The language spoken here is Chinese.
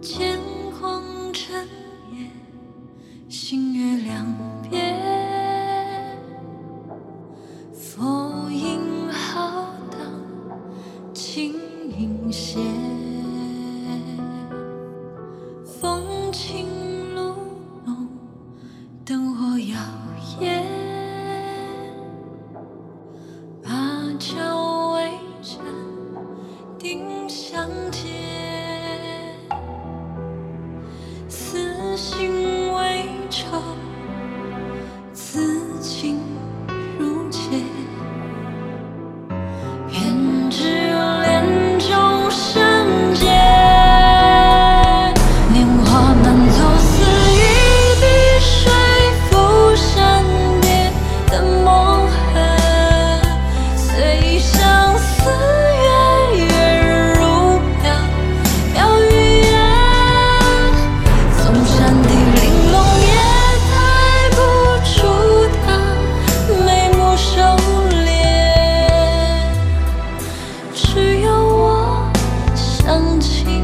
天光整夜，星月两影斜，风轻露浓，灯火摇曳，芭蕉微颤，丁香结。放弃